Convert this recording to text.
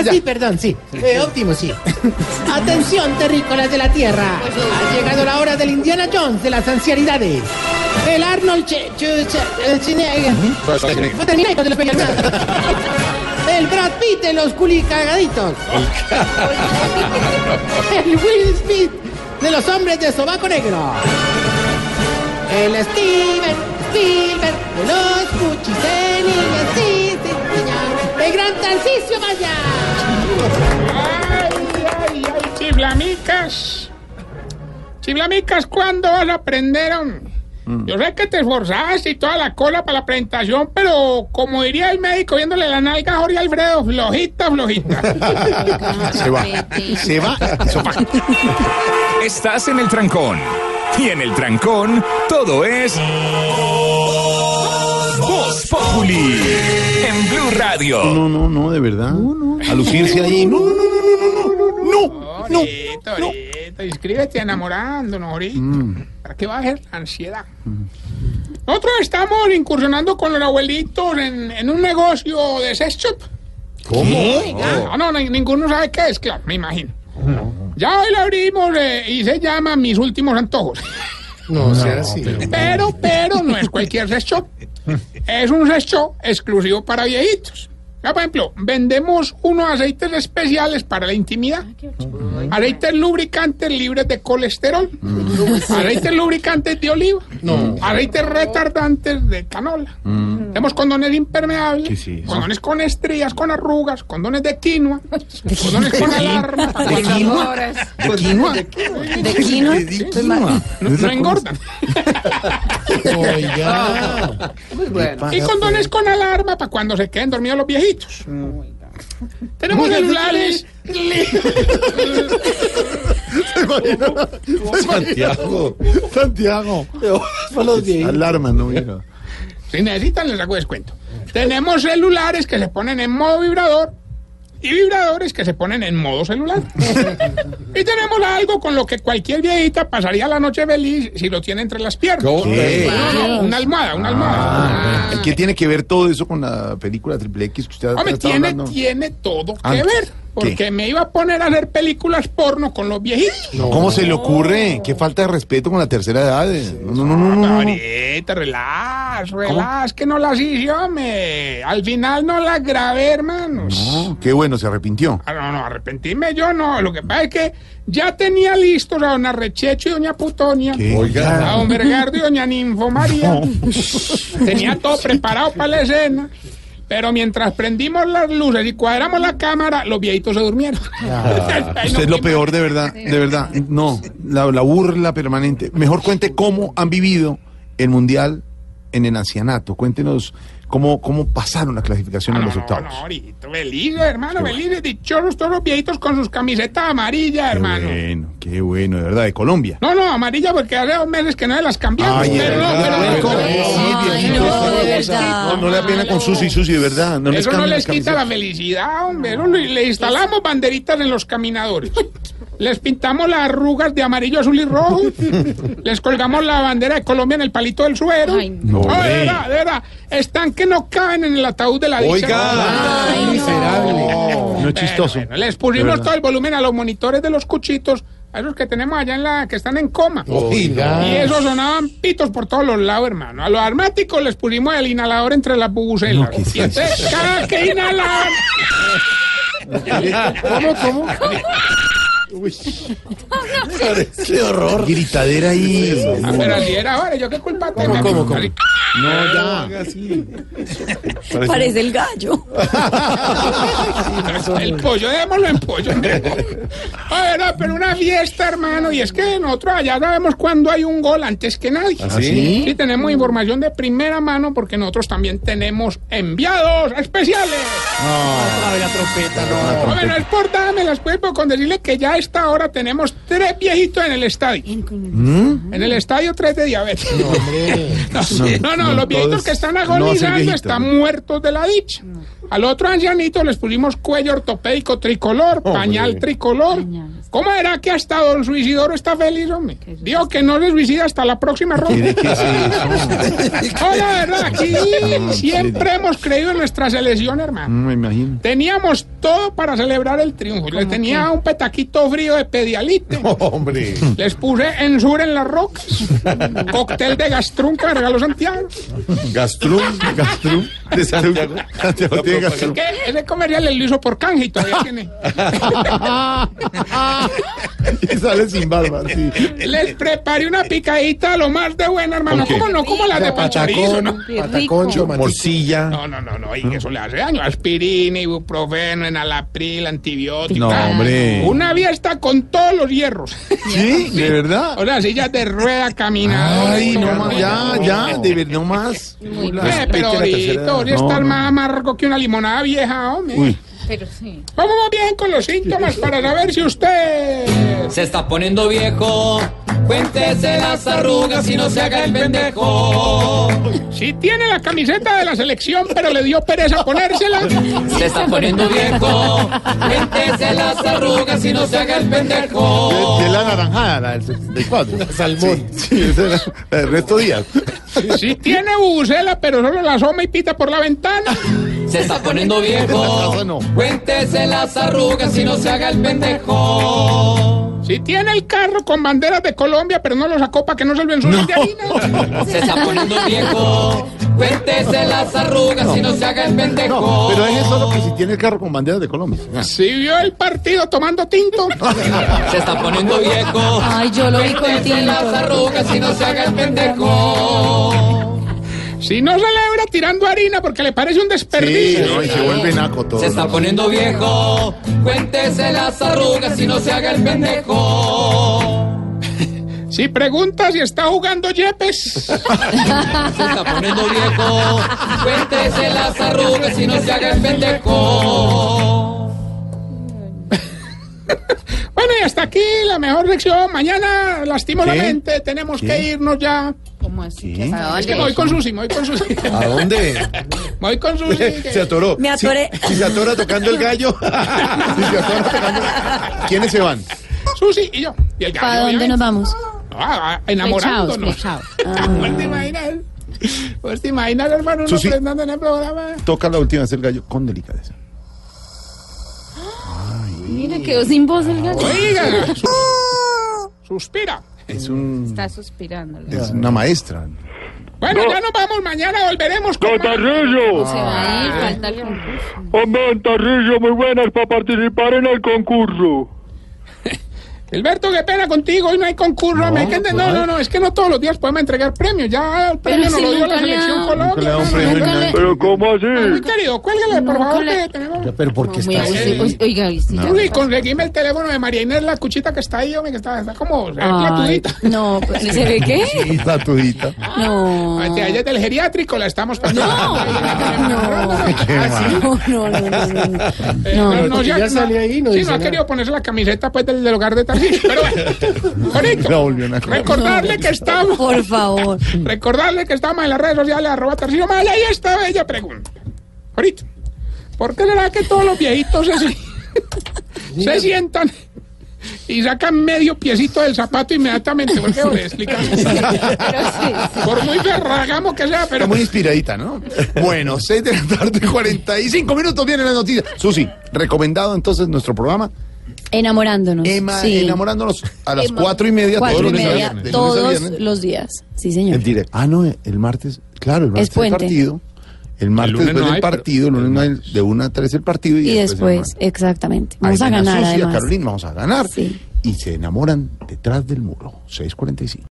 Ah, sí, perdón, sí. Eh, óptimo, sí. Atención, terrícolas de la tierra. Ha llegado la hora del Indiana Jones de las ancianidades. El Arnold Che... Che- Che- el cine... De. El Brad Pitt de los culicagaditos. El Will Smith de los hombres de sobaco negro. El Steven Spielberg de los sí, señor. El gran Tarcisio Maya. Ay, ay, ay, chiflamicas. Chiflamicas, ¿cuándo vas a aprender? hombre? Yo sé que te esforzaste y toda la cola para la presentación, pero como diría el médico viéndole la nalga a Jorge Alfredo, flojita, flojita. Se va. Se va. Eso va. Estás en el trancón. Y en el trancón, todo es. Voz Populi. En Blue Radio. No, no, no, de verdad. A lucirse ahí. No, no, no, no, no, no, no, no. Ahorita, ahorita, inscríbete enamorándonos ahorita. ¿Para qué bajes la ansiedad? Nosotros estamos incursionando con los abuelitos en, en un negocio de sex shop. ¿Cómo? No, no, ni- ninguno sabe qué es, claro, me imagino. Ya hoy lo abrimos eh, y se llama Mis Últimos Antojos. No, sea así. Pero, pero no es cualquier sex shop. Es un sex shop exclusivo para viejitos. Ya, por ejemplo, vendemos unos aceites especiales para la intimidad. Aceites lubricantes libres de colesterol. Aceites lubricantes de oliva. Aceites retardantes de canola. Tenemos condones impermeables. Condones con estrías, con arrugas. Condones de quinoa. Condones con alarma. ¿De cuando- quinoa? ¿De quinoa? ¿De quinoa? No, no engordan. Oiga. Y condones con alarma para cuando se queden dormidos los viejitos. Tenemos celulares. Santiago. Santiago. Alarma, no, mira. Si necesitan, les hago descuento. Tenemos celulares que se ponen en modo vibrador y vibradores que se ponen en modo celular. y tenemos algo con lo que cualquier viejita pasaría la noche feliz si lo tiene entre las piernas. ¿Qué? No, no, una almohada, una almohada. ¿Y ¿Qué tiene que ver todo eso con la película Triple X que usted Hombre, está tiene, hablando? tiene todo que Antes. ver. Porque ¿Qué? me iba a poner a hacer películas porno con los viejitos. ¿Cómo se le ocurre? Qué falta de respeto con la tercera edad. No, no, no, no. no, no. Ahorita, relax, relax, que no las hice, hombre. Al final no las grabé, hermanos. No, Qué bueno, se arrepintió. Ah, no, no, arrepentirme yo no. Lo que pasa es que ya tenía listos a don Arrechecho y doña Putonia. ¿Qué? A don Bergardo y doña Ninfo María. Tenía todo preparado para la escena. Pero mientras prendimos las luces y cuadramos la cámara, los viejitos se durmieron. Ay, Usted no, es lo peor, de verdad, de verdad. No, la, la burla permanente. Mejor cuente cómo han vivido el Mundial en el ancianato. Cuéntenos cómo, cómo pasaron la clasificación No, en no, los no, octavos. no, felices, hermano, felices, dichosos todos los viejitos con sus camisetas amarillas, Qué hermano. bueno, qué bueno, de verdad, de Colombia. No, no, amarilla porque hace dos meses que no las cambiamos. Ay, pero no, verdad, pero verdad. No, no le da pena con Susi y Susi, de verdad. No les Eso no les quita la felicidad, hombre. Le, le instalamos banderitas en los caminadores. Les pintamos las arrugas de amarillo, azul y rojo. Les colgamos la bandera de Colombia en el palito del suero. Ay, no. de verdad, de verdad. Están que no caben en el ataúd de la dicha. Oiga. Ay, no. No es chistoso. Bueno, les De pusimos todo el volumen a los monitores de los cuchitos, a esos que tenemos allá en la, que están en coma. Oiga. Y eso sonaban pitos por todos los lados, hermano. A los armáticos les pusimos el inhalador entre las bubucelas. No, ¿qué es y entonces, cada que inhalaban, ¿Cómo, cómo? Qué horror. Gritadera ahí. Ah, pero así era ahora, ¿yo qué culpa tengo? cómo, cómo? Así- No, ya. Parece el gallo. El pollo, démoslo en pollo. A ver, no, pero una fiesta, hermano, y es que nosotros allá sabemos cuándo hay un gol antes que nadie. sí? Sí, tenemos información de primera mano porque nosotros también tenemos enviados especiales. Otra vez la trompeta, no. Hombre, no es por dámelas, pues, pero con decirle que ya a esta hora tenemos tres viejitos en el estadio. ¿Mm? En el estadio, tres de diabetes. Hombre. No, no, no, los viejitos todos que están agonizando están muertos de la dicha. Al otro ancianito les pusimos cuello ortopédico tricolor, pañal tricolor. ¿Cómo era que hasta don Suicidoro está feliz, hombre? Digo que no se suicida hasta la próxima ronda. ¿Qué, qué es eso? No, la verdad, aquí siempre hemos creído en nuestra selección, hermano. No me imagino. Teníamos todo para celebrar el triunfo. Les tenía un petaquito frío de pedialite. Hombre. Les puse ensur en las rocas. Cóctel de gastrún que me regaló Santiago. Gastrum, Gastrum. De Santiago. Santiago tiene Gastrum. Que ese comercial él lo hizo por canje y todavía tiene. Y sale sin barba, sí. Les preparé una picadita lo más de buena, hermano. ¿Con qué? ¿Cómo no? Como las de Pachorizo, ¿no? Qué rico. Morcilla. No, no, no, no, y eso le hace daño. Aspirina, ibuprofeno, enalapril, antibiótico. No, hombre. Una fiesta con todos los hierros. ¿Sí? ¿De verdad? O sea, sillas de rueda, caminadores. Ay, no más, ya, ya, de verdad, no más. Eh, pero ahorita hoy está más amargo que una limonada vieja, hombre. Uy. Pero sí. Vamos bien con los síntomas para saber si usted... Se está poniendo viejo. Cuéntese las arrugas y no se haga el pendejo. Si tiene la camiseta de la selección, pero le dio pereza ponérsela. Se está poniendo viejo. Cuéntese las arrugas y no se haga el pendejo. De, de la naranjada, la del 74. Salmón. Sí, sí, esa la de Resto Díaz. Si tiene bucela, pero solo la asoma y pita por la ventana. Se está poniendo viejo. no. Cuéntese las arrugas y no se haga el pendejo. Si tiene el carro con banderas de Colombia, pero no lo sacó para que no se lo ensucien de harina. Se está poniendo viejo. Cuéntese las arrugas y no se haga el pendejo. No, pero es solo que si tiene el carro con banderas de Colombia. Ah. Si vio el partido tomando tinto. Se está poniendo viejo. Ay, yo lo vi con Cuéntese las tinto. arrugas y no se haga el pendejo. Si no celebra tirando harina porque le parece un Sí, desperdicio. no, y se vuelve naco todo. Se está poniendo viejo. Cuéntese las arrugas y no se haga el pendejo. Si pregunta si está jugando Yepes. Se está poniendo viejo. Cuéntese las arrugas y no se haga el pendejo. Y hasta aquí la mejor lección. Mañana, lastimosamente, tenemos que irnos ya. ¿Cómo así? ¿Qué? Es que me voy con Susi, me voy con Susi. ¿A dónde? Me voy con Susi. que- Se atoró. Me atoré. Si, si se atora tocando el gallo. si se atora tocando. ¿Quiénes se van? Susi y yo. Y el gallo, ¿Para dónde nos vamos? Ah, enamorándonos. Flechaos, ¿Vos te imaginas? ¿Vos te imaginas, hermano, Susi. presentando en el programa? Toca la última vez el gallo con delicadeza. Mira, quedó sin voz el gallo. Oiga, su- suspira. Es, un, Está suspirando. es una maestra. Bueno, ya nos vamos, mañana volveremos con ¡Don. Tarrillo! Se va a ir, falta el concurso. Hombre, don Tarrillo, muy buenas para participar en el concurso. Gilberto, qué pena contigo, hoy no hay concurso. me hay que ente- no, no, no, es que no todos los días podemos entregar premios. Ya el premio nos si lo dio la selección Colombia. No, no, no. Pero ¿cómo Muy así? querido, cuélgale, por favor, le- que tenemos. Pero porque Muy aburrido. Oiga, ¿viste? Ya Susi, se pasó. conseguime el teléfono de María Inés, la cuchita que está ahí, hombre, que está, está como Ay, platudita. no, pues, ¿se ve qué? Tatudita. No. Ella es del geriátrico, la estamos pasando. Qué. No, no, no, no, no. Eh, No, no, ya, sale ahí, no, sí, no ha querido ponerse la camiseta pues del, hogar de Tarcís. Pero bueno, bonito. La volvió una cosa. Recordarle que estamos, Por favor. recordarle que estamos en las redes sociales, arroba Tarcillo Mal, ahí está bella pregunta. Ahorita, ¿por qué será que todos los viejitos se, se sientan y sacan medio piecito del zapato inmediatamente? ¿Por qué voy a explicar? Pero sí, sí. Por muy ferragamo que sea, pero Está muy inspiradita, ¿no? Bueno, 6 de la tarde, 45 minutos viene la noticia. Susi, recomendado entonces nuestro programa. Enamorándonos. Emma, sí. enamorándonos a las Ema- cuatro y media, Cuatro todos y los días. media, todos los días. Sí, señor. El directo. Ah, no, el martes. Claro, el martes el puente. partido. El martes lunes después no del hay, pero- partido, el lunes no hay, de 1 a 3 el partido. Y, Y después, el martes. exactamente. Ahí Vamos a ganar, Susi, a además. Carolina, vamos a ganar. Sí. Y se enamoran detrás del muro. 6.45.